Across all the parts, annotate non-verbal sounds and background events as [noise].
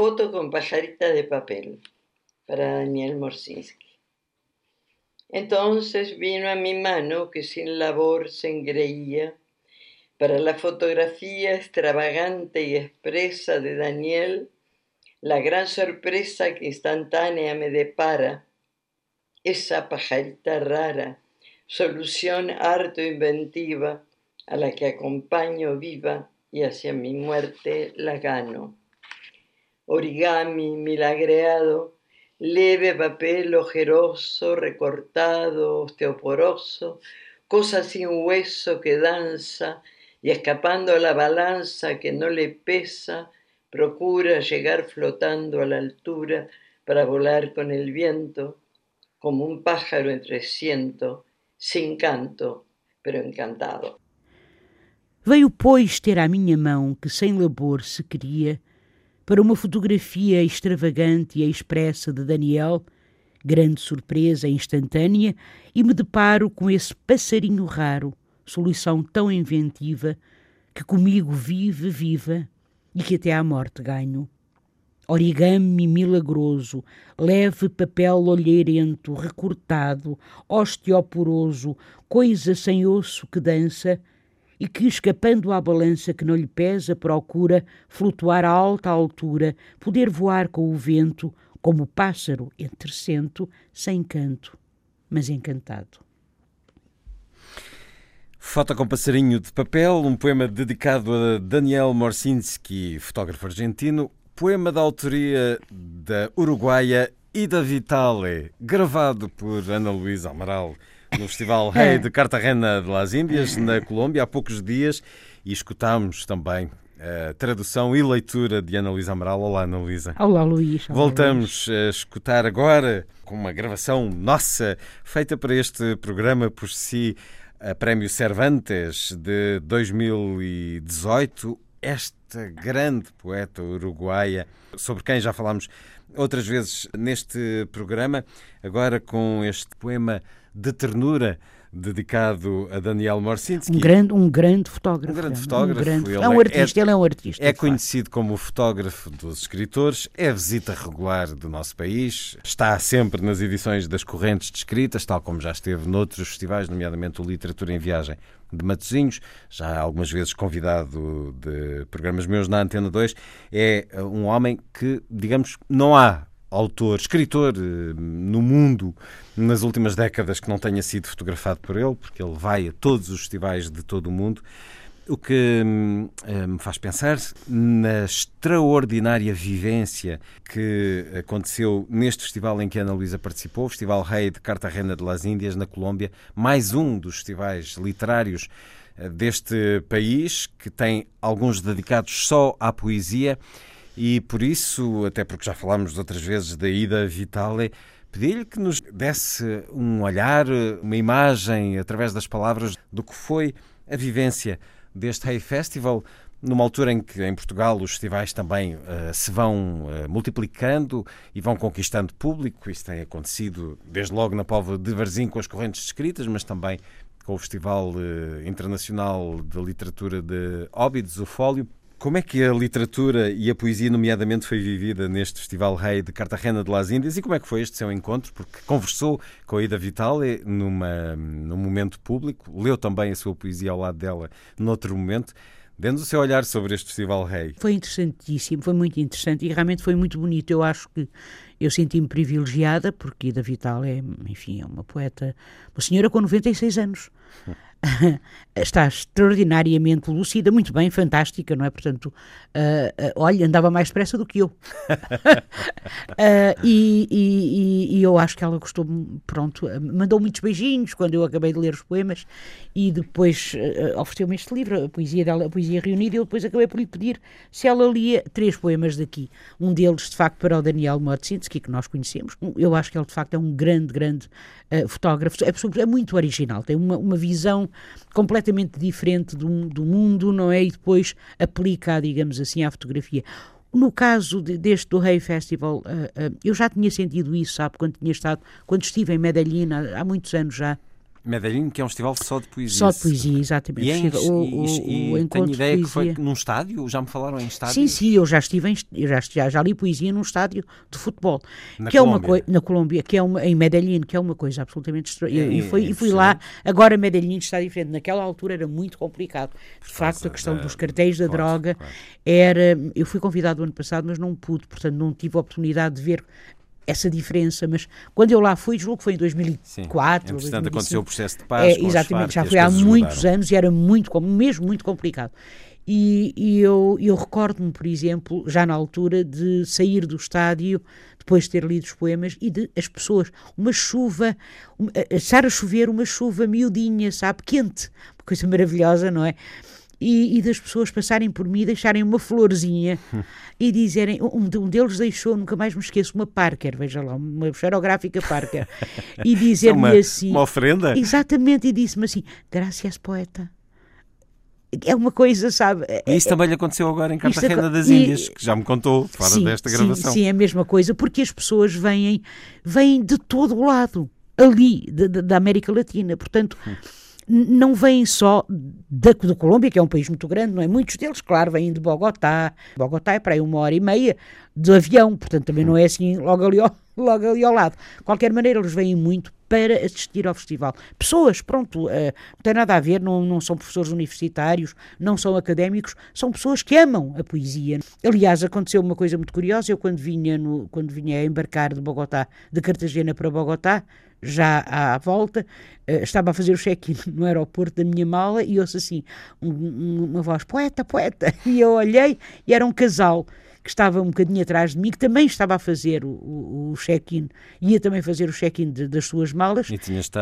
Foto con pajarita de papel para Daniel Morsinski. Entonces vino a mi mano que sin labor se engreía para la fotografía extravagante y expresa de Daniel, la gran sorpresa que instantánea me depara, esa pajarita rara, solución harto inventiva a la que acompaño viva y hacia mi muerte la gano. Origami milagreado, leve papel ojeroso, recortado, osteoporoso, cosa sin hueso que danza y escapando a la balanza que no le pesa, procura llegar flotando a la altura para volar con el viento, como un pájaro entre ciento, sin canto, pero encantado. Veio, pois, ter à minha mão que sem labor se queria para uma fotografia extravagante e expressa de Daniel, grande surpresa instantânea, e me deparo com esse passarinho raro, solução tão inventiva, que comigo vive, viva e que até à morte ganho. Origami milagroso, leve papel olheirento, recortado, osteoporoso, coisa sem osso que dança, e que, escapando à balança que não lhe pesa, procura flutuar a alta altura, poder voar com o vento, como o pássaro entrecento, sem canto, mas encantado. Foto com passarinho de papel, um poema dedicado a Daniel Morsinski, fotógrafo argentino, poema da autoria da uruguaia Ida Vitale, gravado por Ana Luísa Amaral no Festival Rei de Cartagena de las Índias, na Colômbia, há poucos dias, e escutámos também a tradução e leitura de Ana Luísa Amaral. Olá, Ana Luísa. Olá, Luís. Olá, Voltamos Luís. a escutar agora com uma gravação nossa, feita para este programa por si, a Prémio Cervantes de 2018. Esta grande poeta uruguaia, sobre quem já falámos outras vezes neste programa, agora com este poema de ternura dedicado a Daniel Morsinski. Um grande, um grande fotógrafo. Um grande fotógrafo. Um grande, é um é- artista, é, ele é um artista. É conhecido como o fotógrafo dos escritores, é visita regular do nosso país, está sempre nas edições das correntes de escritas, tal como já esteve noutros festivais, nomeadamente o Literatura em Viagem de Matosinhos, já algumas vezes convidado de programas meus na Antena 2. É um homem que, digamos, não há autor, escritor eh, no mundo nas últimas décadas que não tenha sido fotografado por ele, porque ele vai a todos os festivais de todo o mundo. O que hum, eh, me faz pensar na extraordinária vivência que aconteceu neste festival em que Ana Luísa participou, o Festival Rei de Cartagena de las Índias, na Colômbia, mais um dos festivais literários eh, deste país, que tem alguns dedicados só à poesia e por isso, até porque já falámos outras vezes da Ida Vitale, pedi-lhe que nos desse um olhar, uma imagem, através das palavras, do que foi a vivência deste Hey Festival, numa altura em que em Portugal os festivais também uh, se vão uh, multiplicando e vão conquistando público. Isso tem acontecido desde logo na Póvoa de Varzim com as correntes escritas, mas também com o Festival uh, Internacional de Literatura de Óbidos, o Fólio. Como é que a literatura e a poesia, nomeadamente, foi vivida neste Festival Rei de Cartagena de las Índias e como é que foi este seu encontro? Porque conversou com a Ida Vitale numa, num momento público, leu também a sua poesia ao lado dela noutro momento. Dê-nos o seu olhar sobre este Festival Rei. Foi interessantíssimo, foi muito interessante e realmente foi muito bonito. Eu acho que eu senti-me privilegiada porque Ida Vital é, enfim, é uma poeta, uma senhora com 96 anos. [laughs] [laughs] está extraordinariamente lúcida, muito bem, fantástica, não é? Portanto, uh, uh, olha, andava mais depressa do que eu. uh, [laughs] e, e, e, eu acho que ela gostou, pronto, mandou muitos beijinhos quando eu acabei de ler os poemas e depois ofereceu-me este livro, a poesia dela, a poesia reunida, e eu depois acabei por lhe pedir se ela lia três poemas daqui. Um deles, de facto, para o Daniel Motsinski, que nós conhecemos. Eu acho que ele, de facto, é um grande, grande fotógrafo. É, é muito original, tem uma, uma visão completamente diferente do, do mundo, não é? E depois aplica, digamos assim, à fotografia. No caso de, deste do Rei Festival, uh, uh, eu já tinha sentido isso, sabe, quando tinha estado, quando estive em Medellín há, há muitos anos já. Medellín, que é um festival só de poesia. Só de poesia, exatamente. E, é em, o, o, e, o tenho ideia que foi num estádio? Já me falaram em estádio? Sim, sim, eu já estive em, já, já, já li poesia num estádio de futebol. Na que Colômbia. É uma coi, na Colômbia, que é uma, em Medellín, que é uma coisa absolutamente estranha. É, e, fui, é e fui lá, agora Medellín está diferente. Naquela altura era muito complicado. De facto, a questão da, dos cartéis da claro, droga claro. era. Eu fui convidado o ano passado, mas não pude, portanto não tive a oportunidade de ver essa diferença, mas quando eu lá fui, julgo que foi em 2004. Sim, entretanto aconteceu o processo de paz. É, exatamente, já foi há muitos mudaram. anos e era muito, mesmo muito complicado. E, e eu, eu recordo-me, por exemplo, já na altura, de sair do estádio depois de ter lido os poemas e de as pessoas, uma chuva, uma, estar a chover, uma chuva miudinha, sabe, quente, uma coisa maravilhosa, não é? E, e, das pessoas passarem por mim, deixarem uma florzinha e dizerem. Um, um, deles deixou, nunca mais me esqueço, uma Parker, veja lá, uma xerográfica Parker, [laughs] e dizer-me assim. Uma oferenda? Exatamente, e disse-me assim: Graças, poeta. É uma coisa, sabe? E isso também lhe aconteceu agora em Cartagena das Índias, que já me contou, fora sim, desta gravação. Sim, sim, é a mesma coisa, porque as pessoas vêm, vêm de todo o lado, ali, de, de, da América Latina. Portanto. Não vêm só da, Colômbia, que é um país muito grande, não é? Muitos deles, claro, vêm de Bogotá. Bogotá é para aí uma hora e meia de avião, portanto também não é assim logo ali ao, [laughs] logo ali ao lado. De qualquer maneira, eles vêm muito para assistir ao festival. Pessoas, pronto, uh, não tem nada a ver, não, não são professores universitários, não são académicos, são pessoas que amam a poesia. Aliás, aconteceu uma coisa muito curiosa, eu quando vinha, no, quando vinha embarcar de Bogotá, de Cartagena para Bogotá, já à volta, uh, estava a fazer o check-in [laughs] no aeroporto da minha mala e ouço assim um, uma voz, poeta, poeta, [laughs] e eu olhei e era um casal que estava um bocadinho atrás de mim, que também estava a fazer o, o, o check-in, ia também fazer o check-in das suas malas,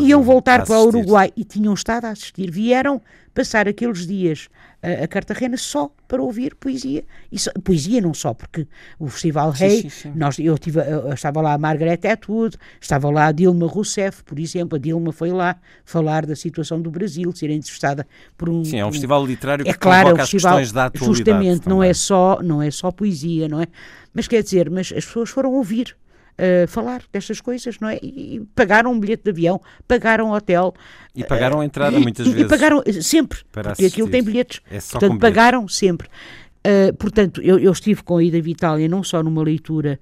e iam voltar para o Uruguai. E tinham estado a assistir. Vieram passar aqueles dias a, a Cartagena só para ouvir poesia. E só, poesia não só, porque o Festival Rei, nós, eu, tive, eu estava lá a Margaret Atwood, estava lá a Dilma Rousseff, por exemplo, a Dilma foi lá falar da situação do Brasil, ser entrevistada por um... Sim, é um, um festival literário é que claro, convoca é um festival, as questões da atualidade. Justamente, não é, só, não é só poesia, não é? Mas quer dizer, mas as pessoas foram ouvir uh, falar destas coisas, não é? E, pagaram um bilhete de avião, pagaram hotel. E pagaram a entrada muitas e, vezes. E pagaram eh, sempre, para porque aquilo tem bilhetes. É portanto, pagaram sempre. Uh, portanto, eu, eu, estive com a Ida Vitália não só numa leitura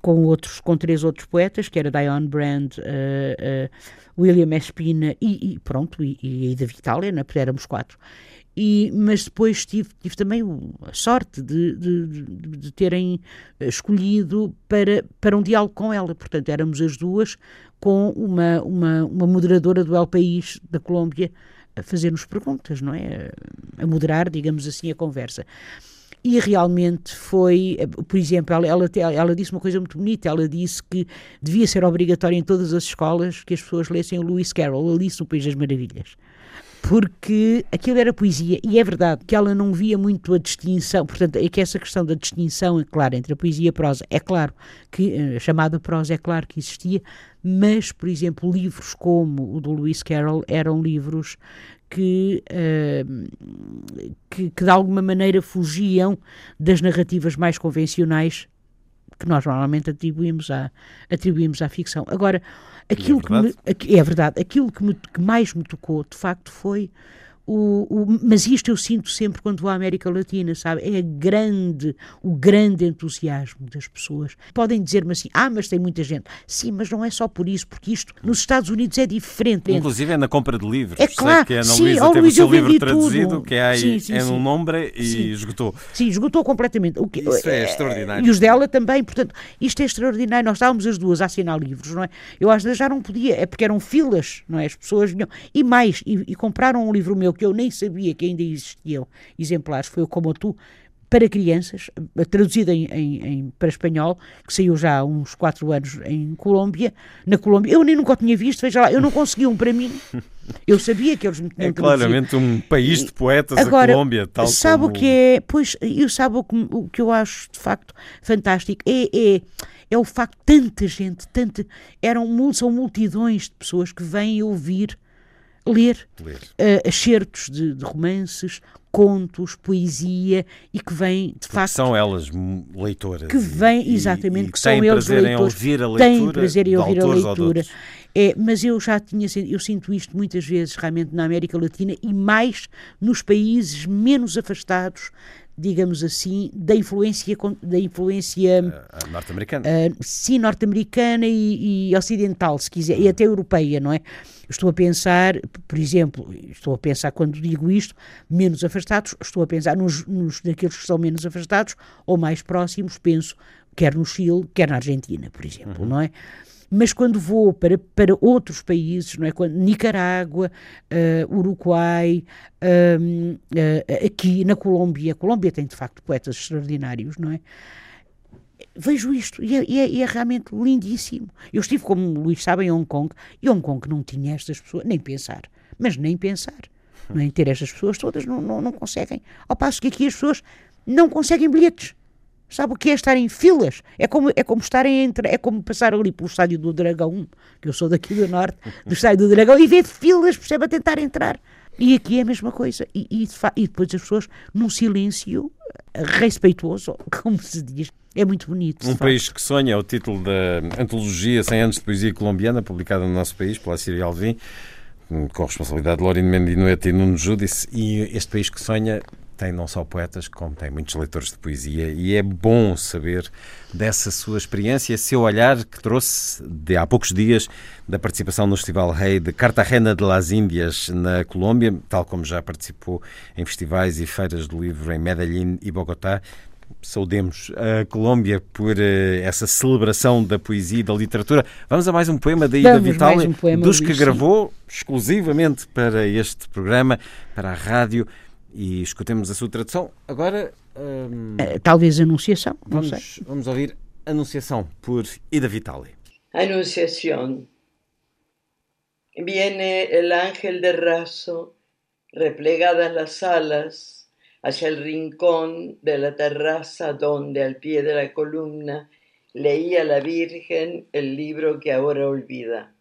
com outros, com três outros poetas, que era Diane Brand, uh, uh, William Espina e, e pronto, e, e a Ida Vitália, né, porque éramos quatro. E, mas depois tive, tive também a sorte de, de, de, de, terem escolhido para, para um diálogo com ela. Portanto, éramos as duas com uma, uma, uma moderadora do El País da Colômbia a fazer-nos perguntas, não é? A moderar, digamos assim, a conversa. E realmente foi, por exemplo, ela, ela, ela, disse uma coisa muito bonita. Ela disse que devia ser obrigatório em todas as escolas que as pessoas lessem o Lewis Carroll, Alice no País das Maravilhas porque aquilo era poesia, e é verdade que ela não via muito a distinção, portanto, é que essa questão da distinção, é claro, entre a poesia e a prosa, é claro que a eh, chamada prosa é claro que existia, mas, por exemplo, livros como o do Lewis Carroll eram livros que, uh, que, que, de alguma maneira fugiam das narrativas mais convencionais que nós normalmente atribuímos à, atribuímos à ficção. Agora, aquilo é que me, é verdade, aquilo que, me, que mais me tocou, de facto, foi o, o, mas isto eu sinto sempre quando vou à América Latina, sabe? É grande, o grande entusiasmo das pessoas. Podem dizer-me assim, ah, mas tem muita gente. Sim, mas não é só por isso, porque isto nos Estados Unidos é diferente. Inclusive é na compra de livros. É claro, que a Ana sim, Luísa teve Luís, o seu eu livro traduzido, tudo. que é aí Sim, sim, é num nombre e Sim. esgotou. Sim, esgotou completamente. O que, Isso é eh, extraordinário. E os dela também, portanto, isto é extraordinário. Nós estávamos as duas a assinar livros, não é? Eu às vezes já não podia, é porque eram filas, não é? As pessoas vinham. E mais, e, e compraram um livro meu que eu nem sabia que ainda existiam exemplares, foi o Como Tu, para crianças, eh, traduzido em, em- em- para espanhol, que saiu já há uns quatro anos em Colômbia, na Colômbia. Eu nem nunca o tinha visto, veja lá, eu não consegui um para mim. Eu sabia que eles me tinham É traduzido. claramente um país de poetas Agora, a Colômbia, tal sabe como... o que é? Pois, eu sabe o que, o que eu acho de facto fantástico? É, é, é o facto de tanta gente, tanta, eram, são multidões de pessoas que vêm ouvir, ler Ler. eh, excertos de, de romances, contos, poesia e que vêm, de facto, São elas leitoras. que e- vêm, e- exatamente, e que são eles prazer em leitores, ouvir a leitura têm prazer em ouvir a leitura. É, mas eu já tinha, eu sinto isto muitas vezes realmente na América Latina e mais nos países menos afastados, digamos assim, da influência, da influência A norte-americana. ah, sim, norte-americana e, e ocidental, se quiser, e até europeia, não é? Estou a pensar, por exemplo, estou a pensar quando digo isto, menos afastados, estou a pensar nos, nos naqueles que são menos afastados ou mais próximos, penso, quer no Chile, quer na Argentina, por exemplo, não é? Mas quando vou para, para outros países, não é? Quando, Nicarágua, ah, Uruguai, ahm, ah, aqui na Colômbia, a Colômbia tem de facto poetas extraordinários, não é? Vejo isto e é, e é- e é realmente lindíssimo. Eu estive, como o Luís sabe, em Hong Kong e Hong Kong não tinha estas pessoas, nem pensar, mas nem pensar. Não é? Ter estas pessoas todas não, não, não conseguem. Ao passo que aqui as pessoas não conseguem bilhetes. Sabe o que é estar em filas? É como, é como estarem entre, é como passar ali pelo estádio do Dragão, que eu sou daqui do norte, do [laughs] estádio do Dragão, e ver filas, percebe, a tentar entrar. E aqui é a mesma coisa. E, e, e depois as pessoas, num silêncio eh, respeituoso, [laughs] como se diz. É muito bonito. Um. País que Sonha é o título da antologia 100 anos de poesia colombiana, publicada no nosso país pela Síria Alvim, com responsabilidade de Lorine Mendinueta e Nuno Júdice. E este País que Sonha tem não só poetas, como tem muitos leitores de poesia. E é bom saber dessa sua experiência, seu olhar que trouxe de há poucos dias da participação no Festival Rei de Cartagena de las Índias, na Colômbia, tal como já participou em festivais e feiras do livro em Medellín e Bogotá saudemos a Colômbia por eh, essa celebração da poesia e da literatura. Vamos a mais um poema da Ida mais um poema, dos que Luís, gravou exclusivamente para este programa, para a rádio, e escutemos a sua tradução. Agora hum, Talvez anunciação, não sei. vamos, vamos ouvir Anunciação por Ida Vitale. Anunciación. Viene el ángel de raso, replegadas las alas, hacia el rincón de la terraza donde al pie de la columna leía la Virgen el libro que ahora olvida.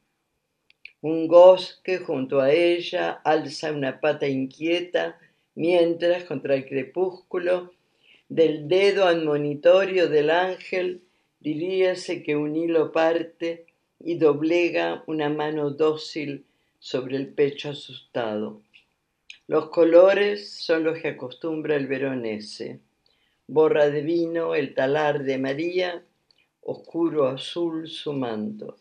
Un gosque junto a ella alza una pata inquieta, mientras contra el crepúsculo del dedo admonitorio del ángel diríase que un hilo parte y doblega una mano dócil sobre el pecho asustado. Los colores son los que acostumbra el veronese. Borra de vino el talar de María, oscuro azul su manto.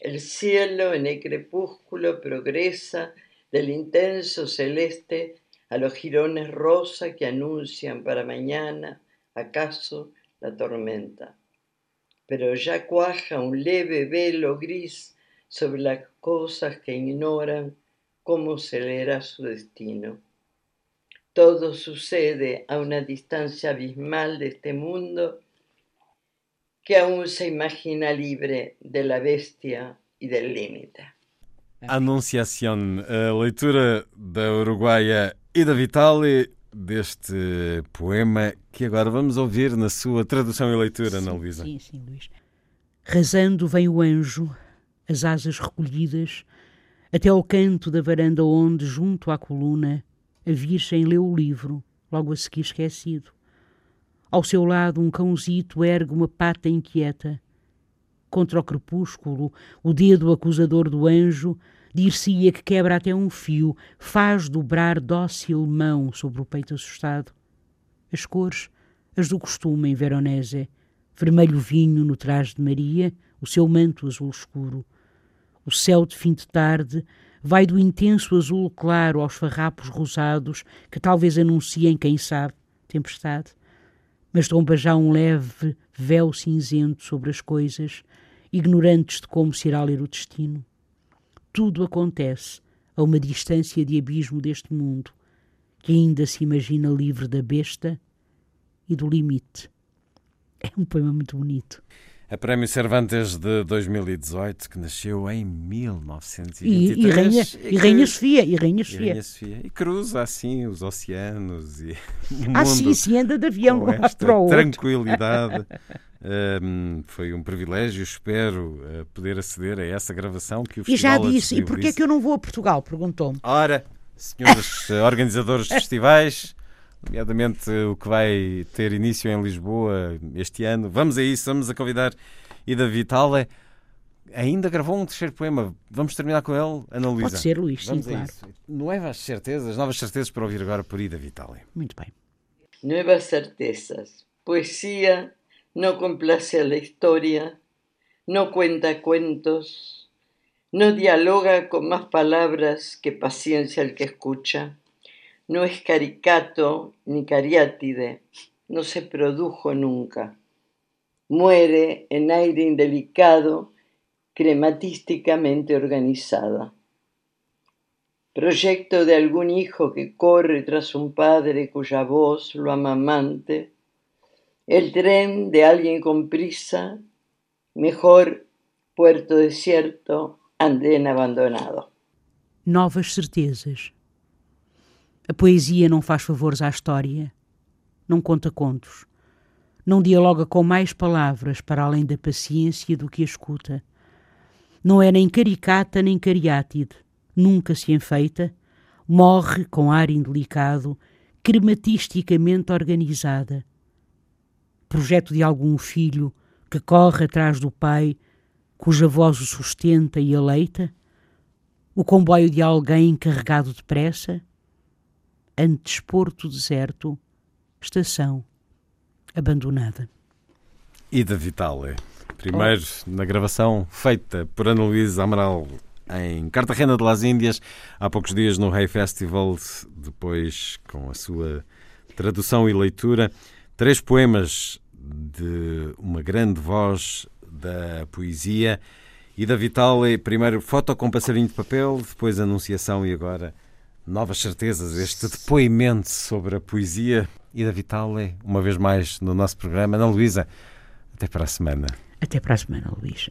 El cielo en el crepúsculo progresa del intenso celeste a los jirones rosa que anuncian para mañana, acaso, la tormenta. Pero ya cuaja un leve velo gris sobre las cosas que ignoran cómo se leerá su destino. Todo sucede a una distancia abismal de este mundo que aún se imagina libre de la bestia y del límite. Anunciação, a leitura da Ida Vitale deste poema que agora vamos ouvir na sua tradução e leitura, Ana Luísa. Sim, sim, Luís. Rasando vem o anjo, as asas recolhidas, até ao canto da varanda onde, junto à coluna, a Virgem leu o livro, logo a seguir esquecido. Ao seu lado, um cãozito ergue uma pata inquieta. Contra o crepúsculo, o dedo acusador do anjo dir-se-ia que quebra até um fio, faz dobrar dócil mão sobre o peito assustado. As cores, as do costume em Veronese, vermelho vinho no traje de Maria, o seu manto azul escuro. O céu de fim de tarde vai do intenso azul claro aos farrapos rosados que talvez anunciem, quem sabe, tempestade. Mas tomba já um leve véu cinzento sobre as coisas, ignorantes de como se irá ler o destino tudo acontece a uma distância de abismo deste mundo, que ainda se imagina livre da besta e do limite. [laughs] É um poema muito bonito. A Prémio Cervantes de 2018, que nasceu em 1923. E, e, Rainha, e, e Rainha Sofia. E Rainha Sofia. E, Rainha Sofia. e cruza assim os oceanos e [laughs] o ah, sim, sim, anda de avião com esta tranquilidade. [laughs] Um, foi um privilégio, espero uh, poder aceder a essa gravação que o Festival E já disse, e porquê é que eu não vou a Portugal? Perguntou-me. Ora, senhores organizadores de festivais, nomeadamente o que vai ter início em Lisboa este ano, vamos a isso, vamos a convidar Ida Vitale. Ainda gravou um terceiro poema. Vamos terminar com ele, Ana Luísa. Pode ser, Luís, Vamos sim, claro. Novas certezas, novas certezas para ouvir agora por Ida Vitale. Muito bem. Novas certezas. Poesia no complace a la historia, no cuenta cuentos, no dialoga con más palabras que paciencia el que escucha, no es caricato ni cariátide, no se produjo nunca. Muere en aire indelicado, crematísticamente organizada. Proyecto de algún hijo que corre tras un padre cuya voz lo amamante el tren de alguien con prisa, mejor puerto desierto, andén abandonado. Novas certezas. A poesia não faz favores à história, não conta contos, não dialoga com mais palavras para além da paciência do que a escuta. Não é nem caricata nem cariátide, nunca se enfeita, morre com ar indelicado, crematisticamente organizada projeto de algum filho que corre atrás do pai, cuja voz o sustenta e aleita? O comboio de alguém carregado de pressa? Antes porto deserto, estação abandonada. Ida Vitale, primeiro oh. na gravação feita por Ana Luísa Amaral em Cartagena de las Índias, há poucos dias no Rei Festival, depois com a sua tradução e leitura. Três poemas de uma grande voz da poesia e da Vitale, primeiro foto com passarinho de papel, depois anunciação e agora novas certezas, este depoimento sobre a poesia e da Vitale, uma vez mais no nosso programa. Ana Luísa, até para a semana. Até para a semana, Luís.